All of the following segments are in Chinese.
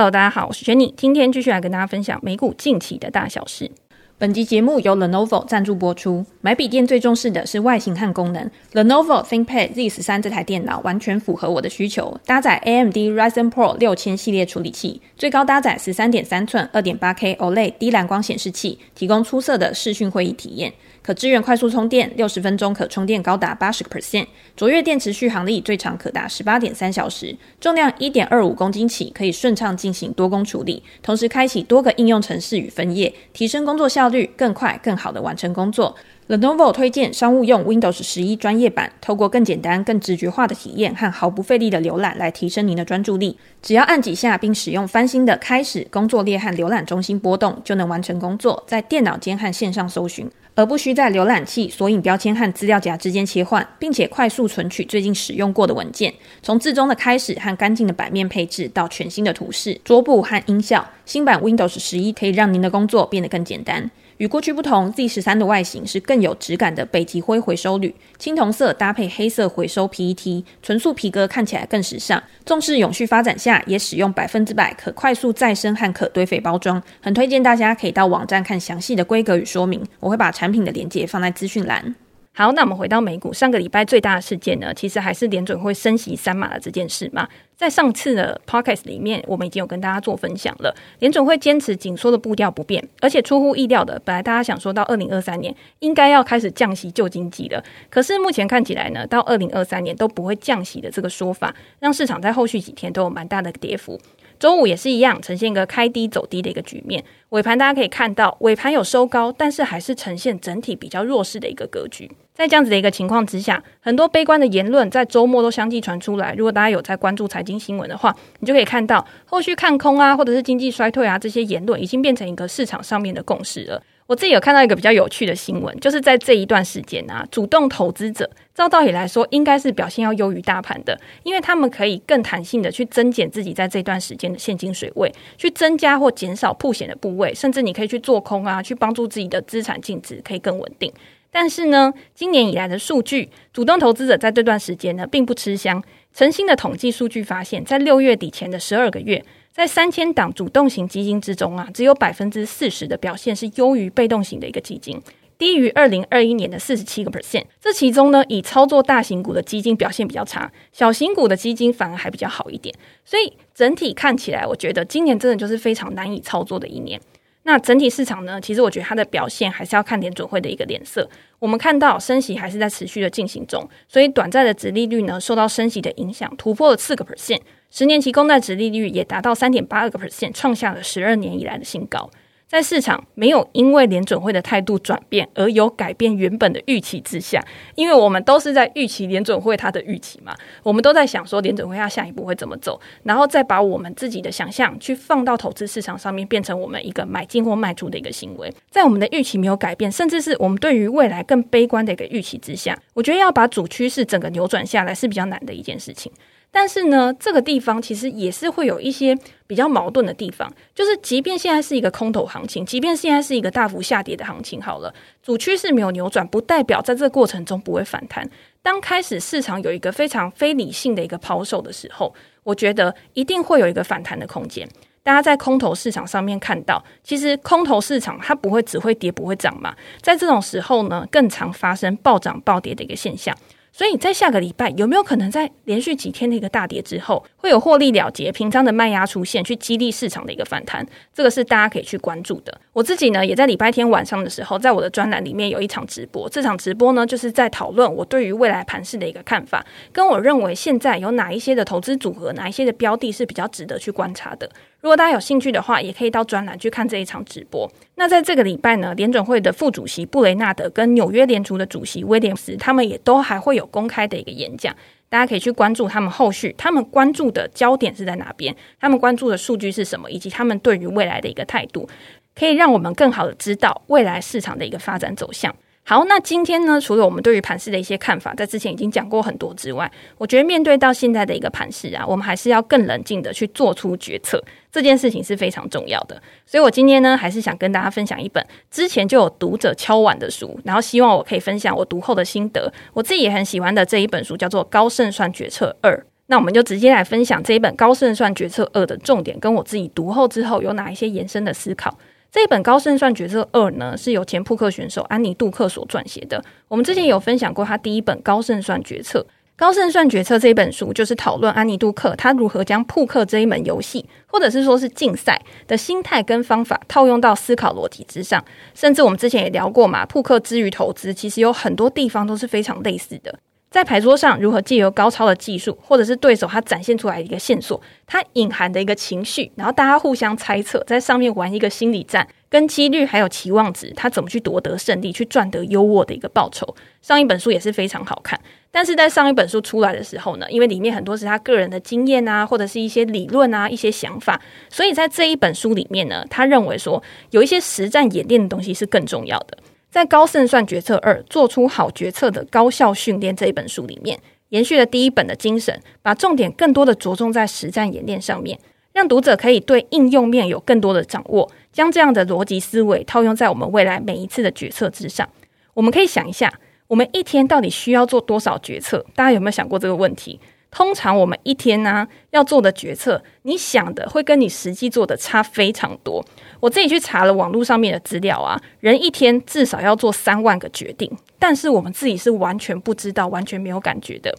Hello，大家好，我是 Jenny，今天继续来跟大家分享美股近期的大小事。本集节目由 Lenovo 赞助播出。买笔电最重视的是外形和功能。Lenovo ThinkPad Z13 这台电脑完全符合我的需求，搭载 AMD Ryzen Pro 六千系列处理器，最高搭载十三点三寸二点八 K OLED 低蓝光显示器，提供出色的视讯会议体验。可支援快速充电，六十分钟可充电高达八十个 percent，卓越电池续航力最长可达十八点三小时，重量一点二五公斤起，可以顺畅进行多工处理，同时开启多个应用程式与分页，提升工作效率，更快更好的完成工作。Lenovo 推荐商务用 Windows 十一专业版，透过更简单、更直觉化的体验和毫不费力的浏览来提升您的专注力。只要按几下，并使用翻新的开始工作列和浏览中心波动，就能完成工作，在电脑间和线上搜寻，而不需在浏览器索引标签和资料夹之间切换，并且快速存取最近使用过的文件。从字中的开始和干净的版面配置到全新的图示、桌布和音效，新版 Windows 十一可以让您的工作变得更简单。与过去不同，Z 十三的外形是更有质感的北极灰回收铝，青铜色搭配黑色回收 PET，纯素皮革看起来更时尚。重视永续发展下，也使用百分之百可快速再生和可堆肥包装，很推荐大家可以到网站看详细的规格与说明。我会把产品的链接放在资讯栏。好，那我们回到美股，上个礼拜最大的事件呢，其实还是联准会升息三码的这件事嘛。在上次的 podcast 里面，我们已经有跟大家做分享了，联准会坚持紧缩的步调不变，而且出乎意料的，本来大家想说到二零二三年应该要开始降息救经济了，可是目前看起来呢，到二零二三年都不会降息的这个说法，让市场在后续几天都有蛮大的跌幅。周五也是一样，呈现一个开低走低的一个局面。尾盘大家可以看到，尾盘有收高，但是还是呈现整体比较弱势的一个格局。在这样子的一个情况之下，很多悲观的言论在周末都相继传出来。如果大家有在关注财经新闻的话，你就可以看到后续看空啊，或者是经济衰退啊这些言论，已经变成一个市场上面的共识了。我自己有看到一个比较有趣的新闻，就是在这一段时间啊，主动投资者照道理来说应该是表现要优于大盘的，因为他们可以更弹性的去增减自己在这段时间的现金水位，去增加或减少铺险的部位，甚至你可以去做空啊，去帮助自己的资产净值可以更稳定。但是呢，今年以来的数据，主动投资者在这段时间呢并不吃香。诚心的统计数据发现，在六月底前的十二个月。在三千档主动型基金之中啊，只有百分之四十的表现是优于被动型的一个基金，低于二零二一年的四十七个 percent。这其中呢，以操作大型股的基金表现比较差，小型股的基金反而还比较好一点。所以整体看起来，我觉得今年真的就是非常难以操作的一年。那整体市场呢，其实我觉得它的表现还是要看联准会的一个脸色。我们看到升息还是在持续的进行中，所以短债的殖利率呢，受到升息的影响，突破了四个 percent。十年期公债殖利率也达到三点八二个 percent，创下了十二年以来的新高。在市场没有因为联准会的态度转变而有改变原本的预期之下，因为我们都是在预期联准会它的预期嘛，我们都在想说联准会它下一步会怎么走，然后再把我们自己的想象去放到投资市场上面，变成我们一个买进或卖出的一个行为。在我们的预期没有改变，甚至是我们对于未来更悲观的一个预期之下，我觉得要把主趋势整个扭转下来是比较难的一件事情。但是呢，这个地方其实也是会有一些比较矛盾的地方，就是即便现在是一个空头行情，即便现在是一个大幅下跌的行情，好了，主趋势没有扭转，不代表在这个过程中不会反弹。当开始市场有一个非常非理性的一个抛售的时候，我觉得一定会有一个反弹的空间。大家在空头市场上面看到，其实空头市场它不会只会跌不会涨嘛，在这种时候呢，更常发生暴涨暴跌的一个现象。所以在下个礼拜有没有可能在连续几天的一个大跌之后，会有获利了结、平仓的卖压出现，去激励市场的一个反弹？这个是大家可以去关注的。我自己呢，也在礼拜天晚上的时候，在我的专栏里面有一场直播。这场直播呢，就是在讨论我对于未来盘势的一个看法，跟我认为现在有哪一些的投资组合、哪一些的标的是比较值得去观察的。如果大家有兴趣的话，也可以到专栏去看这一场直播。那在这个礼拜呢，联准会的副主席布雷纳德跟纽约联储的主席威廉斯，他们也都还会有公开的一个演讲，大家可以去关注他们后续，他们关注的焦点是在哪边，他们关注的数据是什么，以及他们对于未来的一个态度，可以让我们更好的知道未来市场的一个发展走向。好，那今天呢，除了我们对于盘市的一些看法，在之前已经讲过很多之外，我觉得面对到现在的一个盘市啊，我们还是要更冷静的去做出决策，这件事情是非常重要的。所以我今天呢，还是想跟大家分享一本之前就有读者敲碗的书，然后希望我可以分享我读后的心得。我自己也很喜欢的这一本书，叫做《高胜算决策二》。那我们就直接来分享这一本《高胜算决策二》的重点，跟我自己读后之后有哪一些延伸的思考。这一本《高胜算决策二》呢，是由前扑克选手安妮杜克所撰写的。我们之前有分享过他第一本《高胜算决策》。《高胜算决策》这本书就是讨论安妮杜克他如何将扑克这一门游戏，或者是说是竞赛的心态跟方法套用到思考逻辑之上。甚至我们之前也聊过嘛，扑克之于投资，其实有很多地方都是非常类似的。在牌桌上，如何借由高超的技术，或者是对手他展现出来的一个线索，他隐含的一个情绪，然后大家互相猜测，在上面玩一个心理战，跟几率还有期望值，他怎么去夺得胜利，去赚得优渥的一个报酬。上一本书也是非常好看，但是在上一本书出来的时候呢，因为里面很多是他个人的经验啊，或者是一些理论啊，一些想法，所以在这一本书里面呢，他认为说有一些实战演练的东西是更重要的。在《高胜算决策二：做出好决策的高效训练》这一本书里面，延续了第一本的精神，把重点更多的着重在实战演练上面，让读者可以对应用面有更多的掌握，将这样的逻辑思维套用在我们未来每一次的决策之上。我们可以想一下，我们一天到底需要做多少决策？大家有没有想过这个问题？通常我们一天呢、要做的决策，你想的会跟你实际做的差非常多。我自己去查了网络上面的资料啊，人一天至少要做三万个决定，但是我们自己是完全不知道、完全没有感觉的。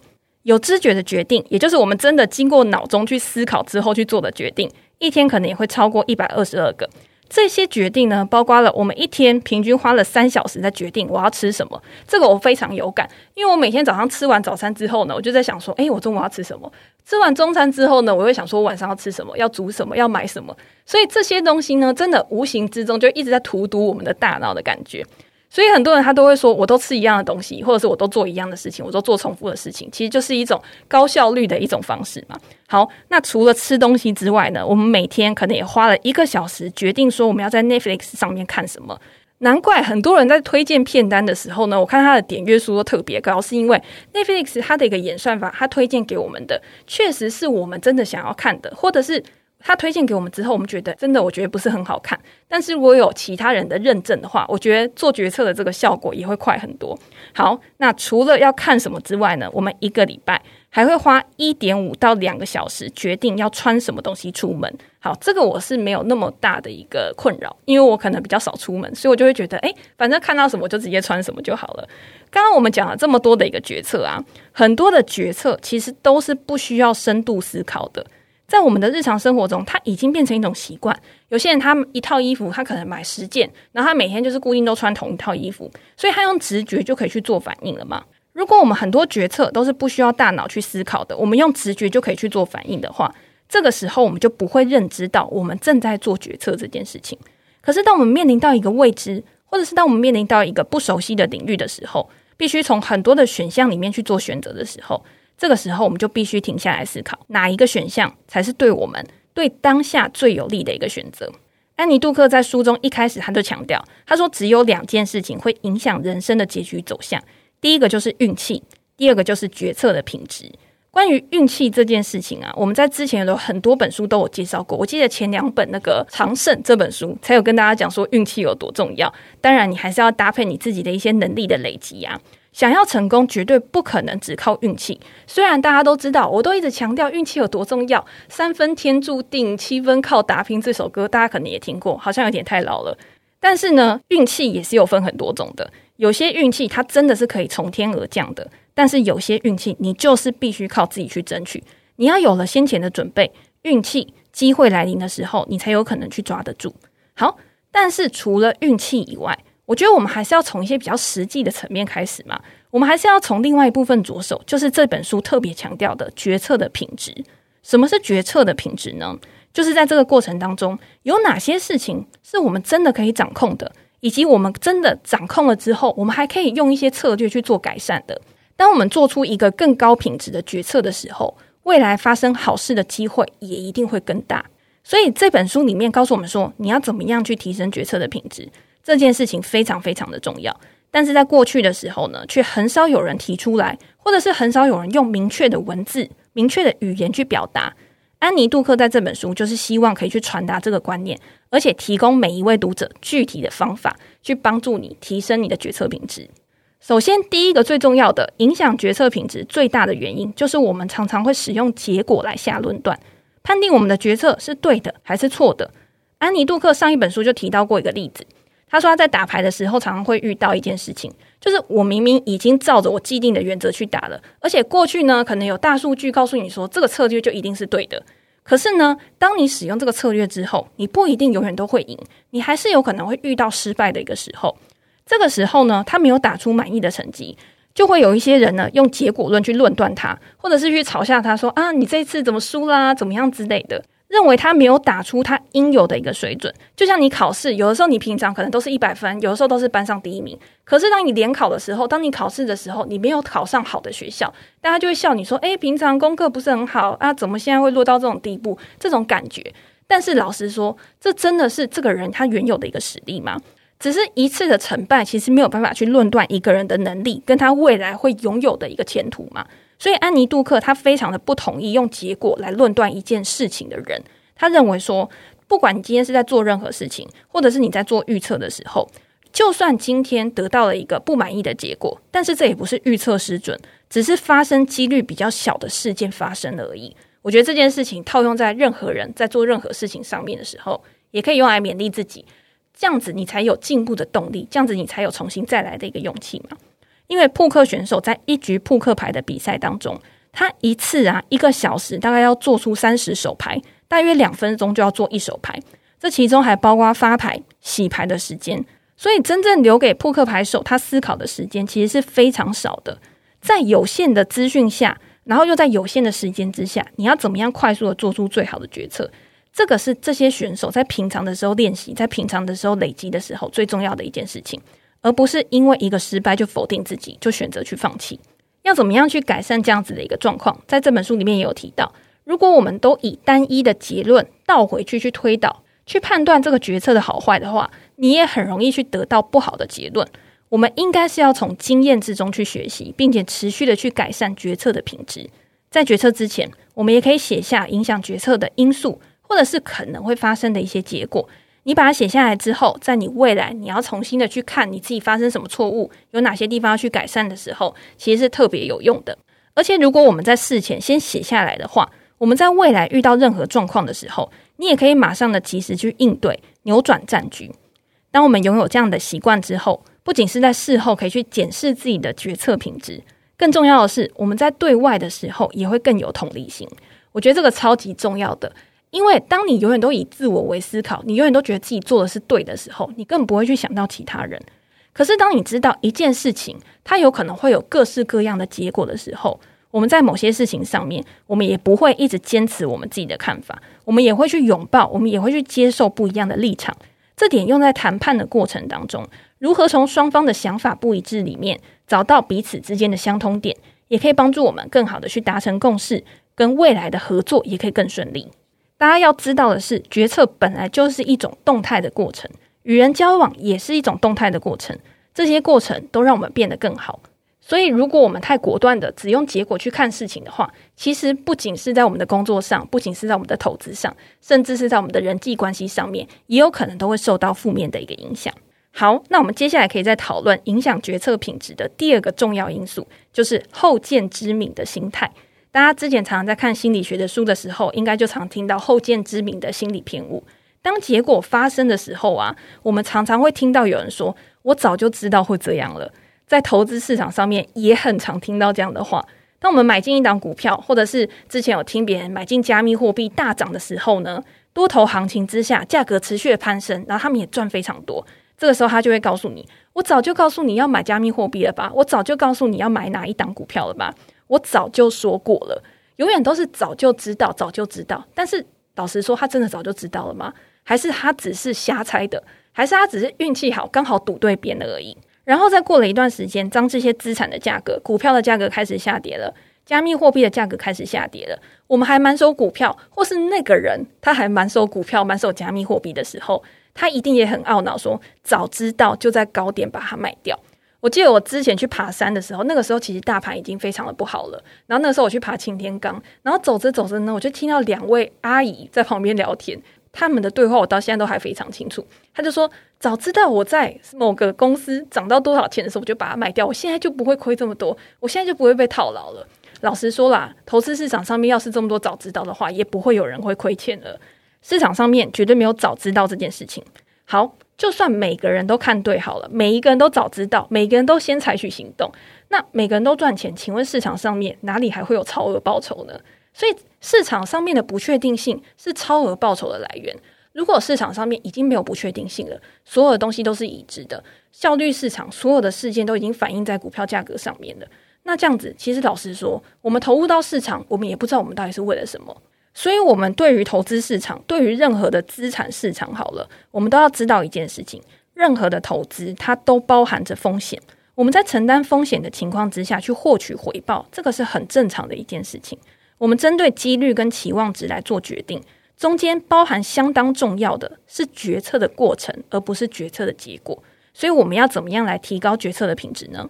有知觉的决定，也就是我们真的经过脑中去思考之后去做的决定，一天可能也会超过一百二十二个。这些决定呢，包括了我们一天平均花了三小时在决定我要吃什么。这个我非常有感，因为我每天早上吃完早餐之后呢，我就在想说，诶，我中午要吃什么？吃完中餐之后呢，我会想说晚上要吃什么，要煮什么，要买什么。所以这些东西呢，真的无形之中就一直在荼毒我们的大脑的感觉。所以很多人他都会说，我都吃一样的东西，或者是我都做一样的事情，我都做重复的事情，其实就是一种高效率的一种方式嘛。好，那除了吃东西之外呢，我们每天可能也花了一个小时决定说我们要在 Netflix 上面看什么。难怪很多人在推荐片单的时候呢，我看他的点阅数都特别高，是因为 Netflix 它的一个演算法，它推荐给我们的确实是我们真的想要看的，或者是。他推荐给我们之后，我们觉得真的，我觉得不是很好看。但是如果有其他人的认证的话，我觉得做决策的这个效果也会快很多。好，那除了要看什么之外呢，我们一个礼拜还会花一点五到两个小时决定要穿什么东西出门。好，这个我是没有那么大的一个困扰，因为我可能比较少出门，所以我就会觉得，诶，反正看到什么就直接穿什么就好了。刚刚我们讲了这么多的一个决策啊，很多的决策其实都是不需要深度思考的。在我们的日常生活中，它已经变成一种习惯。有些人他一套衣服，他可能买十件，然后他每天就是固定都穿同一套衣服，所以他用直觉就可以去做反应了嘛。如果我们很多决策都是不需要大脑去思考的，我们用直觉就可以去做反应的话，这个时候我们就不会认知到我们正在做决策这件事情。可是当我们面临到一个未知，或者是当我们面临到一个不熟悉的领域的时候，必须从很多的选项里面去做选择的时候。这个时候，我们就必须停下来思考，哪一个选项才是对我们、对当下最有利的一个选择。安妮杜克在书中一开始他就强调，他说只有两件事情会影响人生的结局走向，第一个就是运气，第二个就是决策的品质。关于运气这件事情啊，我们在之前有很多本书都有介绍过。我记得前两本那个《长胜》这本书才有跟大家讲说运气有多重要。当然，你还是要搭配你自己的一些能力的累积啊。想要成功，绝对不可能只靠运气。虽然大家都知道，我都一直强调运气有多重要，“三分天注定，七分靠打拼”这首歌，大家可能也听过，好像有点太老了。但是呢，运气也是有分很多种的。有些运气它真的是可以从天而降的，但是有些运气你就是必须靠自己去争取。你要有了先前的准备，运气机会来临的时候，你才有可能去抓得住。好，但是除了运气以外，我觉得我们还是要从一些比较实际的层面开始嘛。我们还是要从另外一部分着手，就是这本书特别强调的决策的品质。什么是决策的品质呢？就是在这个过程当中，有哪些事情是我们真的可以掌控的，以及我们真的掌控了之后，我们还可以用一些策略去做改善的。当我们做出一个更高品质的决策的时候，未来发生好事的机会也一定会更大。所以这本书里面告诉我们说，你要怎么样去提升决策的品质。这件事情非常非常的重要，但是在过去的时候呢，却很少有人提出来，或者是很少有人用明确的文字、明确的语言去表达。安妮杜克在这本书就是希望可以去传达这个观念，而且提供每一位读者具体的方法，去帮助你提升你的决策品质。首先，第一个最重要的影响决策品质最大的原因，就是我们常常会使用结果来下论断，判定我们的决策是对的还是错的。安妮·杜克上一本书就提到过一个例子，他说他在打牌的时候，常常会遇到一件事情，就是我明明已经照着我既定的原则去打了，而且过去呢，可能有大数据告诉你说这个策略就一定是对的。可是呢，当你使用这个策略之后，你不一定永远都会赢，你还是有可能会遇到失败的一个时候。这个时候呢，他没有打出满意的成绩，就会有一些人呢用结果论去论断他，或者是去嘲笑他说啊，你这次怎么输啦，怎么样之类的，认为他没有打出他应有的一个水准。就像你考试，有的时候你平常可能都是一百分，有的时候都是班上第一名，可是当你联考的时候，当你考试的时候，你没有考上好的学校，大家就会笑你说，诶，平常功课不是很好啊，怎么现在会落到这种地步？这种感觉。但是老实说，这真的是这个人他原有的一个实力吗？只是一次的成败，其实没有办法去论断一个人的能力跟他未来会拥有的一个前途嘛。所以安妮杜克他非常的不同意用结果来论断一件事情的人。他认为说，不管你今天是在做任何事情，或者是你在做预测的时候，就算今天得到了一个不满意的结果，但是这也不是预测失准，只是发生几率比较小的事件发生而已。我觉得这件事情套用在任何人在做任何事情上面的时候，也可以用来勉励自己。这样子你才有进步的动力，这样子你才有重新再来的一个勇气嘛。因为扑克选手在一局扑克牌的比赛当中，他一次啊一个小时大概要做出三十手牌，大约两分钟就要做一手牌，这其中还包括发牌、洗牌的时间，所以真正留给扑克牌手他思考的时间其实是非常少的。在有限的资讯下，然后又在有限的时间之下，你要怎么样快速的做出最好的决策？这个是这些选手在平常的时候练习，在平常的时候累积的时候最重要的一件事情，而不是因为一个失败就否定自己，就选择去放弃。要怎么样去改善这样子的一个状况？在这本书里面也有提到，如果我们都以单一的结论倒回去去推导、去判断这个决策的好坏的话，你也很容易去得到不好的结论。我们应该是要从经验之中去学习，并且持续的去改善决策的品质。在决策之前，我们也可以写下影响决策的因素。或者是可能会发生的一些结果，你把它写下来之后，在你未来你要重新的去看你自己发生什么错误，有哪些地方要去改善的时候，其实是特别有用的。而且，如果我们在事前先写下来的话，我们在未来遇到任何状况的时候，你也可以马上的及时去应对，扭转战局。当我们拥有这样的习惯之后，不仅是在事后可以去检视自己的决策品质，更重要的是，我们在对外的时候也会更有同理心。我觉得这个超级重要的。因为当你永远都以自我为思考，你永远都觉得自己做的是对的时候，你更不会去想到其他人。可是当你知道一件事情，它有可能会有各式各样的结果的时候，我们在某些事情上面，我们也不会一直坚持我们自己的看法，我们也会去拥抱，我们也会去接受不一样的立场。这点用在谈判的过程当中，如何从双方的想法不一致里面找到彼此之间的相通点，也可以帮助我们更好的去达成共识，跟未来的合作也可以更顺利。大家要知道的是，决策本来就是一种动态的过程，与人交往也是一种动态的过程。这些过程都让我们变得更好。所以，如果我们太果断的只用结果去看事情的话，其实不仅是在我们的工作上，不仅是在我们的投资上，甚至是在我们的人际关系上面，也有可能都会受到负面的一个影响。好，那我们接下来可以再讨论影响决策品质的第二个重要因素，就是后见之明的心态。大家之前常常在看心理学的书的时候，应该就常听到后见之明的心理偏误。当结果发生的时候啊，我们常常会听到有人说：“我早就知道会这样了。”在投资市场上面也很常听到这样的话。当我们买进一档股票，或者是之前有听别人买进加密货币大涨的时候呢，多头行情之下，价格持续的攀升，然后他们也赚非常多。这个时候他就会告诉你：“我早就告诉你要买加密货币了吧？我早就告诉你要买哪一档股票了吧？”我早就说过了，永远都是早就知道，早就知道。但是老实说，他真的早就知道了吗？还是他只是瞎猜的？还是他只是运气好，刚好赌对边了而已？然后再过了一段时间，当这些资产的价格、股票的价格开始下跌了，加密货币的价格开始下跌了，我们还满手股票，或是那个人他还满手股票、满手加密货币的时候，他一定也很懊恼，说早知道就在高点把它卖掉。我记得我之前去爬山的时候，那个时候其实大盘已经非常的不好了。然后那个时候我去爬擎天岗，然后走着走着呢，我就听到两位阿姨在旁边聊天。他们的对话我到现在都还非常清楚。他就说：“早知道我在某个公司涨到多少钱的时候，我就把它卖掉，我现在就不会亏这么多，我现在就不会被套牢了。”老实说啦，投资市场上面要是这么多早知道的话，也不会有人会亏钱了。市场上面绝对没有早知道这件事情。好，就算每个人都看对好了，每一个人都早知道，每个人都先采取行动，那每个人都赚钱，请问市场上面哪里还会有超额报酬呢？所以市场上面的不确定性是超额报酬的来源。如果市场上面已经没有不确定性了，所有的东西都是已知的，效率市场所有的事件都已经反映在股票价格上面了。那这样子，其实老实说，我们投入到市场，我们也不知道我们到底是为了什么。所以，我们对于投资市场，对于任何的资产市场，好了，我们都要知道一件事情：任何的投资，它都包含着风险。我们在承担风险的情况之下去获取回报，这个是很正常的一件事情。我们针对几率跟期望值来做决定，中间包含相当重要的是决策的过程，而不是决策的结果。所以，我们要怎么样来提高决策的品质呢？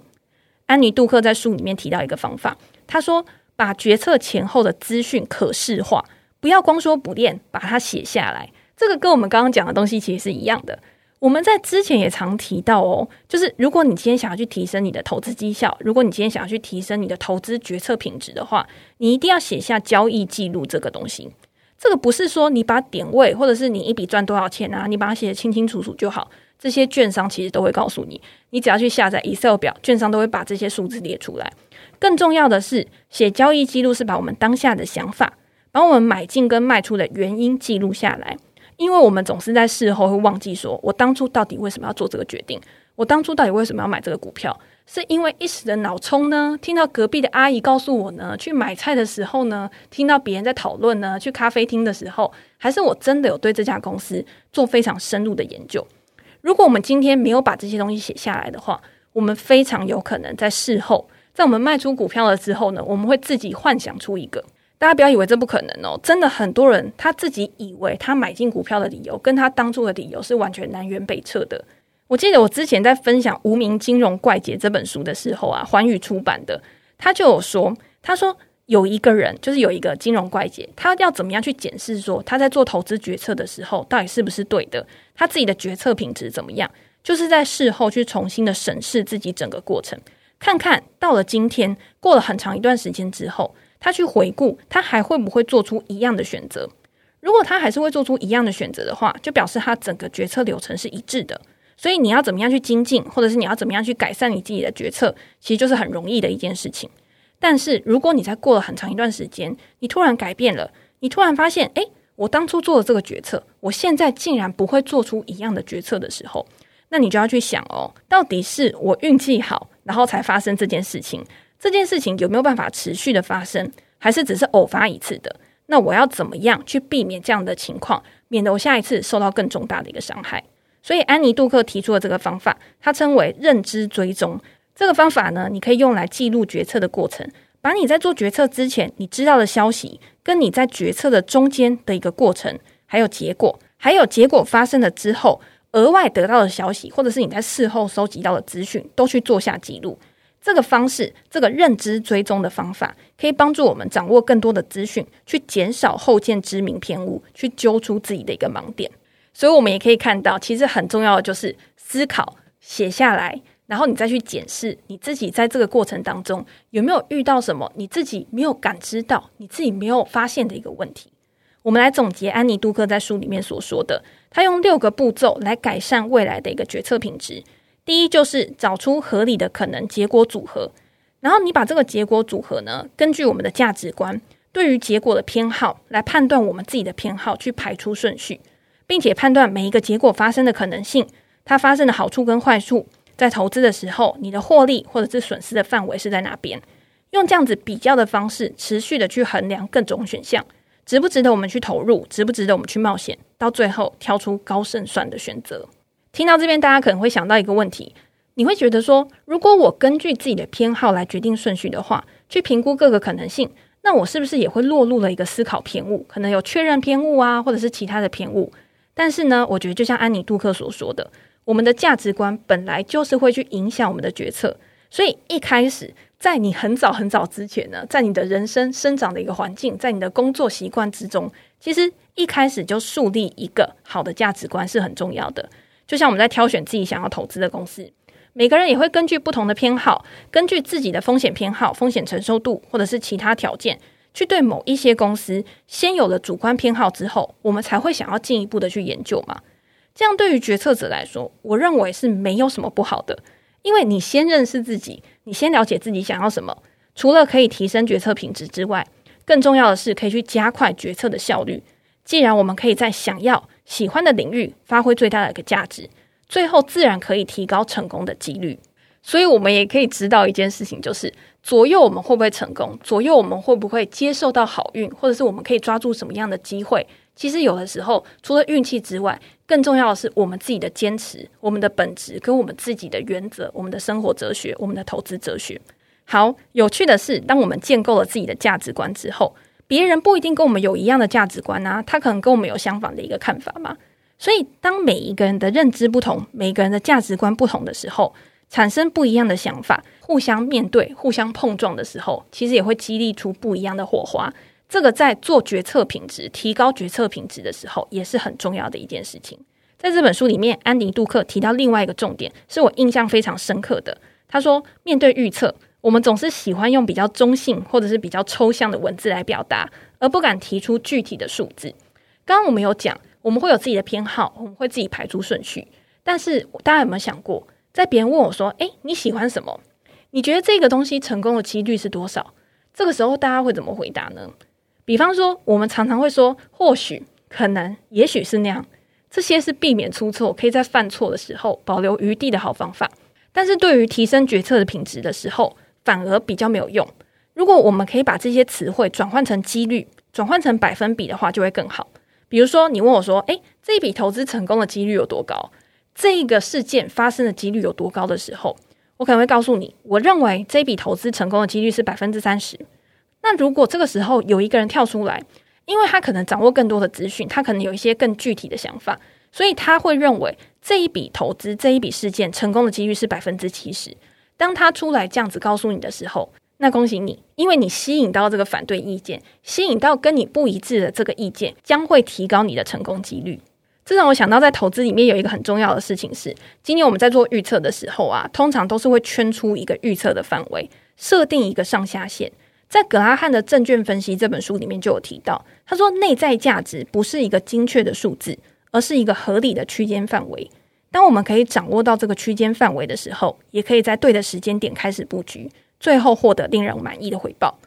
安妮·杜克在书里面提到一个方法，他说：“把决策前后的资讯可视化，不要光说不练，把它写下来。这个跟我们刚刚讲的东西其实是一样的。我们在之前也常提到哦，就是如果你今天想要去提升你的投资绩效，如果你今天想要去提升你的投资决策品质的话，你一定要写下交易记录这个东西。这个不是说你把点位或者是你一笔赚多少钱啊，你把它写得清清楚楚就好。”这些券商其实都会告诉你，你只要去下载 Excel 表，券商都会把这些数字列出来。更重要的是，写交易记录是把我们当下的想法，把我们买进跟卖出的原因记录下来。因为我们总是在事后会忘记说，我当初到底为什么要做这个决定？我当初到底为什么要买这个股票？是因为一时的脑冲呢？听到隔壁的阿姨告诉我呢？去买菜的时候呢？听到别人在讨论呢？去咖啡厅的时候？还是我真的有对这家公司做非常深入的研究？如果我们今天没有把这些东西写下来的话，我们非常有可能在事后，在我们卖出股票了之后呢，我们会自己幻想出一个。大家不要以为这不可能哦，真的很多人他自己以为他买进股票的理由跟他当初的理由是完全南辕北辙的。我记得我之前在分享《无名金融怪杰》这本书的时候啊，环宇出版的，他就有说，他说。有一个人，就是有一个金融怪杰，他要怎么样去检视说他在做投资决策的时候，到底是不是对的？他自己的决策品质怎么样？就是在事后去重新的审视自己整个过程，看看到了今天，过了很长一段时间之后，他去回顾，他还会不会做出一样的选择？如果他还是会做出一样的选择的话，就表示他整个决策流程是一致的。所以你要怎么样去精进，或者是你要怎么样去改善你自己的决策，其实就是很容易的一件事情。但是，如果你在过了很长一段时间，你突然改变了，你突然发现，诶，我当初做的这个决策，我现在竟然不会做出一样的决策的时候，那你就要去想哦，到底是我运气好，然后才发生这件事情，这件事情有没有办法持续的发生，还是只是偶发一次的？那我要怎么样去避免这样的情况，免得我下一次受到更重大的一个伤害？所以，安妮·杜克提出了这个方法，它称为认知追踪。这个方法呢，你可以用来记录决策的过程，把你在做决策之前你知道的消息，跟你在决策的中间的一个过程，还有结果，还有结果发生了之后额外得到的消息，或者是你在事后收集到的资讯，都去做下记录。这个方式，这个认知追踪的方法，可以帮助我们掌握更多的资讯，去减少后见之明偏误，去揪出自己的一个盲点。所以，我们也可以看到，其实很重要的就是思考，写下来。然后你再去检视你自己在这个过程当中有没有遇到什么你自己没有感知到、你自己没有发现的一个问题。我们来总结安妮·杜克在书里面所说的，他用六个步骤来改善未来的一个决策品质。第一就是找出合理的可能结果组合，然后你把这个结果组合呢，根据我们的价值观对于结果的偏好来判断我们自己的偏好，去排出顺序，并且判断每一个结果发生的可能性，它发生的好处跟坏处。在投资的时候，你的获利或者是损失的范围是在哪边？用这样子比较的方式，持续的去衡量各种选项，值不值得我们去投入，值不值得我们去冒险，到最后挑出高胜算的选择。听到这边，大家可能会想到一个问题：你会觉得说，如果我根据自己的偏好来决定顺序的话，去评估各个可能性，那我是不是也会落入了一个思考偏误？可能有确认偏误啊，或者是其他的偏误。但是呢，我觉得就像安妮·杜克所说的。我们的价值观本来就是会去影响我们的决策，所以一开始，在你很早很早之前呢，在你的人生生长的一个环境，在你的工作习惯之中，其实一开始就树立一个好的价值观是很重要的。就像我们在挑选自己想要投资的公司，每个人也会根据不同的偏好，根据自己的风险偏好、风险承受度或者是其他条件，去对某一些公司先有了主观偏好之后，我们才会想要进一步的去研究嘛。这样对于决策者来说，我认为是没有什么不好的。因为你先认识自己，你先了解自己想要什么，除了可以提升决策品质之外，更重要的是可以去加快决策的效率。既然我们可以在想要、喜欢的领域发挥最大的一个价值，最后自然可以提高成功的几率。所以，我们也可以知道一件事情，就是左右我们会不会成功，左右我们会不会接受到好运，或者是我们可以抓住什么样的机会。其实有的时候，除了运气之外，更重要的是我们自己的坚持、我们的本质跟我们自己的原则、我们的生活哲学、我们的投资哲学。好，有趣的是，当我们建构了自己的价值观之后，别人不一定跟我们有一样的价值观啊，他可能跟我们有相反的一个看法嘛。所以，当每一个人的认知不同，每个人的价值观不同的时候，产生不一样的想法，互相面对、互相碰撞的时候，其实也会激励出不一样的火花。这个在做决策品质、提高决策品质的时候，也是很重要的一件事情。在这本书里面，安妮·杜克提到另外一个重点，是我印象非常深刻的。他说，面对预测，我们总是喜欢用比较中性或者是比较抽象的文字来表达，而不敢提出具体的数字。刚刚我们有讲，我们会有自己的偏好，我们会自己排出顺序。但是大家有没有想过，在别人问我说：“诶，你喜欢什么？你觉得这个东西成功的几率是多少？”这个时候大家会怎么回答呢？比方说，我们常常会说“或许”“可能”“也许是那样”，这些是避免出错，可以在犯错的时候保留余地的好方法。但是对于提升决策的品质的时候，反而比较没有用。如果我们可以把这些词汇转换成几率，转换成百分比的话，就会更好。比如说，你问我说：“诶，这一笔投资成功的几率有多高？这个事件发生的几率有多高？”的时候，我可能会告诉你，我认为这笔投资成功的几率是百分之三十。那如果这个时候有一个人跳出来，因为他可能掌握更多的资讯，他可能有一些更具体的想法，所以他会认为这一笔投资、这一笔事件成功的几率是百分之七十。当他出来这样子告诉你的时候，那恭喜你，因为你吸引到这个反对意见，吸引到跟你不一致的这个意见，将会提高你的成功几率。这让我想到，在投资里面有一个很重要的事情是，今天我们在做预测的时候啊，通常都是会圈出一个预测的范围，设定一个上下限。在葛拉汉的《证券分析》这本书里面就有提到，他说内在价值不是一个精确的数字，而是一个合理的区间范围。当我们可以掌握到这个区间范围的时候，也可以在对的时间点开始布局，最后获得令人满意的回报。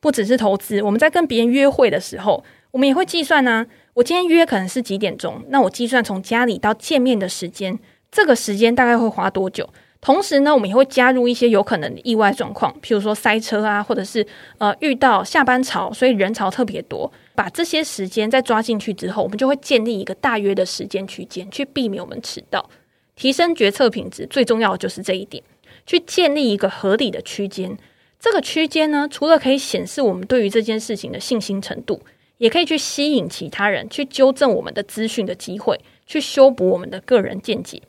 不只是投资，我们在跟别人约会的时候，我们也会计算啊。我今天约可能是几点钟，那我计算从家里到见面的时间，这个时间大概会花多久？同时呢，我们也会加入一些有可能的意外状况，譬如说塞车啊，或者是呃遇到下班潮，所以人潮特别多。把这些时间再抓进去之后，我们就会建立一个大约的时间区间，去避免我们迟到。提升决策品质最重要的就是这一点，去建立一个合理的区间。这个区间呢，除了可以显示我们对于这件事情的信心程度，也可以去吸引其他人去纠正我们的资讯的机会，去修补我们的个人见解。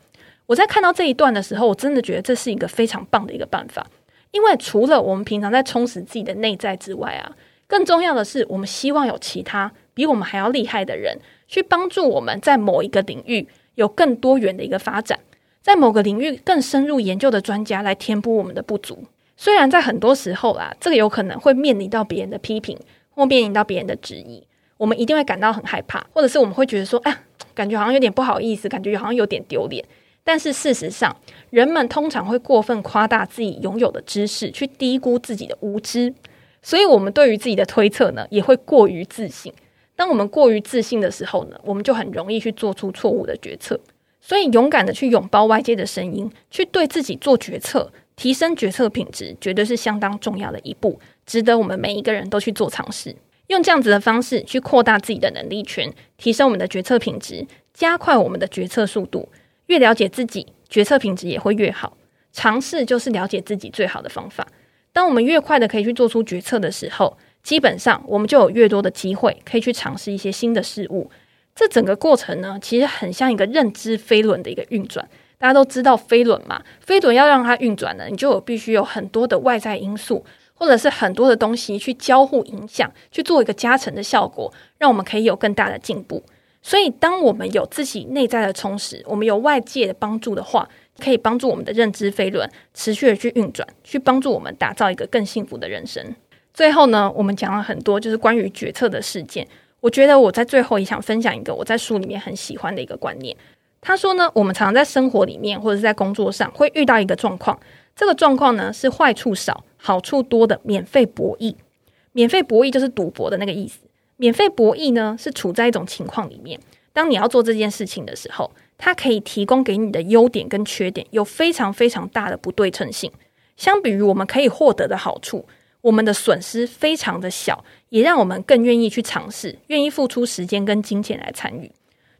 我在看到这一段的时候，我真的觉得这是一个非常棒的一个办法，因为除了我们平常在充实自己的内在之外啊，更重要的是，我们希望有其他比我们还要厉害的人去帮助我们在某一个领域有更多元的一个发展，在某个领域更深入研究的专家来填补我们的不足。虽然在很多时候啊，这个有可能会面临到别人的批评，或面临到别人的质疑，我们一定会感到很害怕，或者是我们会觉得说，哎，感觉好像有点不好意思，感觉好像有点丢脸。但是事实上，人们通常会过分夸大自己拥有的知识，去低估自己的无知。所以，我们对于自己的推测呢，也会过于自信。当我们过于自信的时候呢，我们就很容易去做出错误的决策。所以，勇敢的去拥抱外界的声音，去对自己做决策，提升决策品质，绝对是相当重要的一步，值得我们每一个人都去做尝试。用这样子的方式去扩大自己的能力圈，提升我们的决策品质，加快我们的决策速度。越了解自己，决策品质也会越好。尝试就是了解自己最好的方法。当我们越快的可以去做出决策的时候，基本上我们就有越多的机会可以去尝试一些新的事物。这整个过程呢，其实很像一个认知飞轮的一个运转。大家都知道飞轮嘛，飞轮要让它运转呢，你就有必须有很多的外在因素，或者是很多的东西去交互影响，去做一个加成的效果，让我们可以有更大的进步。所以，当我们有自己内在的充实，我们有外界的帮助的话，可以帮助我们的认知飞轮持续的去运转，去帮助我们打造一个更幸福的人生。最后呢，我们讲了很多就是关于决策的事件。我觉得我在最后也想分享一个我在书里面很喜欢的一个观念。他说呢，我们常常在生活里面或者是在工作上会遇到一个状况，这个状况呢是坏处少、好处多的免费博弈。免费博弈就是赌博的那个意思。免费博弈呢是处在一种情况里面，当你要做这件事情的时候，它可以提供给你的优点跟缺点有非常非常大的不对称性。相比于我们可以获得的好处，我们的损失非常的小，也让我们更愿意去尝试，愿意付出时间跟金钱来参与。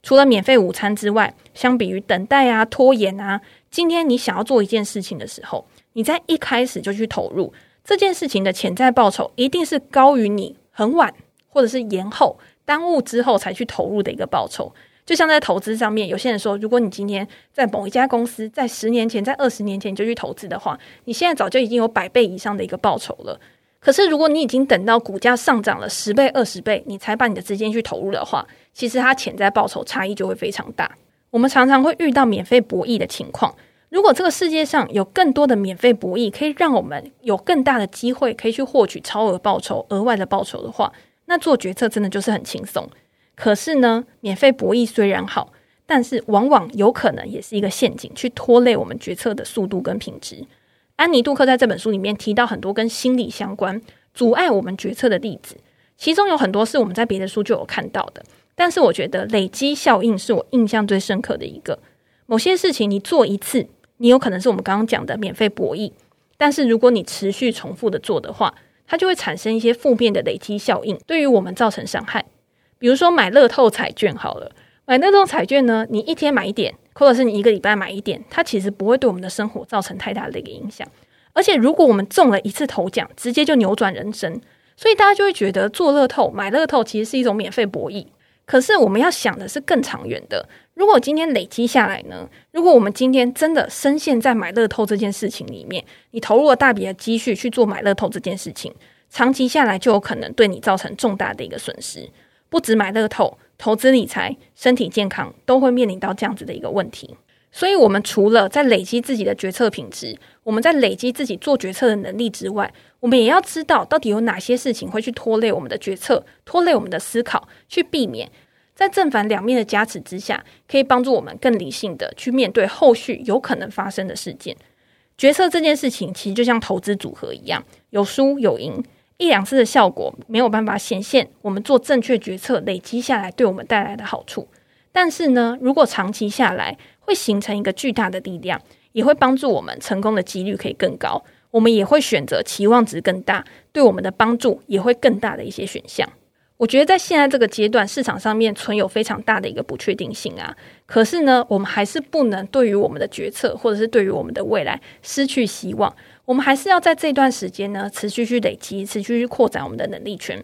除了免费午餐之外，相比于等待啊、拖延啊，今天你想要做一件事情的时候，你在一开始就去投入这件事情的潜在报酬，一定是高于你很晚或者是延后、耽误之后才去投入的一个报酬。就像在投资上面，有些人说，如果你今天在某一家公司，在十年前、在二十年前就去投资的话，你现在早就已经有百倍以上的一个报酬了。可是，如果你已经等到股价上涨了十倍、二十倍，你才把你的资金去投入的话，其实它潜在报酬差异就会非常大。我们常常会遇到免费博弈的情况。如果这个世界上有更多的免费博弈，可以让我们有更大的机会可以去获取超额报酬、额外的报酬的话，那做决策真的就是很轻松。可是呢，免费博弈虽然好，但是往往有可能也是一个陷阱，去拖累我们决策的速度跟品质。安妮·杜克在这本书里面提到很多跟心理相关、阻碍我们决策的例子，其中有很多是我们在别的书就有看到的。但是我觉得累积效应是我印象最深刻的一个。某些事情你做一次，你有可能是我们刚刚讲的免费博弈，但是如果你持续重复的做的话，它就会产生一些负面的累积效应，对于我们造成伤害。比如说买乐透彩券好了，买乐透彩券呢，你一天买一点。或者是你一个礼拜买一点，它其实不会对我们的生活造成太大的一个影响。而且，如果我们中了一次头奖，直接就扭转人生，所以大家就会觉得做乐透、买乐透其实是一种免费博弈。可是，我们要想的是更长远的。如果今天累积下来呢？如果我们今天真的深陷在买乐透这件事情里面，你投入了大笔的积蓄去做买乐透这件事情，长期下来就有可能对你造成重大的一个损失。不止买乐透。投资理财、身体健康都会面临到这样子的一个问题，所以，我们除了在累积自己的决策品质，我们在累积自己做决策的能力之外，我们也要知道到底有哪些事情会去拖累我们的决策、拖累我们的思考，去避免在正反两面的加持之下，可以帮助我们更理性的去面对后续有可能发生的事件。决策这件事情其实就像投资组合一样，有输有赢。一两次的效果没有办法显现我们做正确决策累积下来对我们带来的好处，但是呢，如果长期下来会形成一个巨大的力量，也会帮助我们成功的几率可以更高。我们也会选择期望值更大，对我们的帮助也会更大的一些选项。我觉得在现在这个阶段，市场上面存有非常大的一个不确定性啊。可是呢，我们还是不能对于我们的决策或者是对于我们的未来失去希望。我们还是要在这段时间呢，持续去累积，持续去扩展我们的能力圈。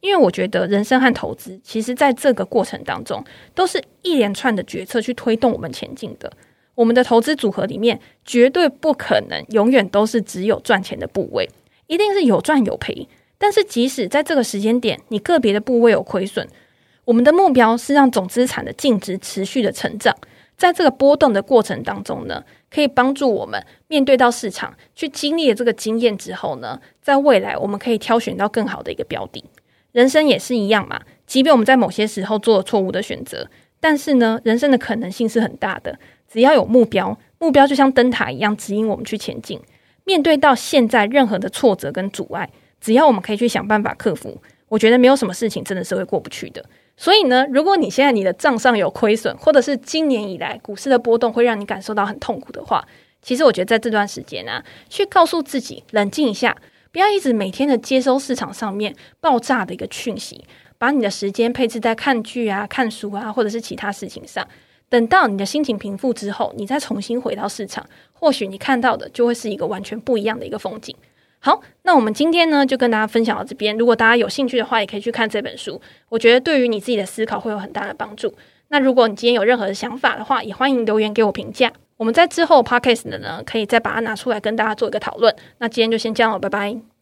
因为我觉得人生和投资，其实在这个过程当中，都是一连串的决策去推动我们前进的。我们的投资组合里面，绝对不可能永远都是只有赚钱的部位，一定是有赚有赔。但是即使在这个时间点，你个别的部位有亏损，我们的目标是让总资产的净值持续的成长。在这个波动的过程当中呢，可以帮助我们面对到市场，去经历了这个经验之后呢，在未来我们可以挑选到更好的一个标的。人生也是一样嘛，即便我们在某些时候做了错误的选择，但是呢，人生的可能性是很大的。只要有目标，目标就像灯塔一样指引我们去前进。面对到现在任何的挫折跟阻碍，只要我们可以去想办法克服，我觉得没有什么事情真的是会过不去的。所以呢，如果你现在你的账上有亏损，或者是今年以来股市的波动会让你感受到很痛苦的话，其实我觉得在这段时间啊，去告诉自己冷静一下，不要一直每天的接收市场上面爆炸的一个讯息，把你的时间配置在看剧啊、看书啊，或者是其他事情上。等到你的心情平复之后，你再重新回到市场，或许你看到的就会是一个完全不一样的一个风景。好，那我们今天呢，就跟大家分享到这边。如果大家有兴趣的话，也可以去看这本书。我觉得对于你自己的思考会有很大的帮助。那如果你今天有任何的想法的话，也欢迎留言给我评价。我们在之后 podcast 的呢，可以再把它拿出来跟大家做一个讨论。那今天就先这样了，拜拜。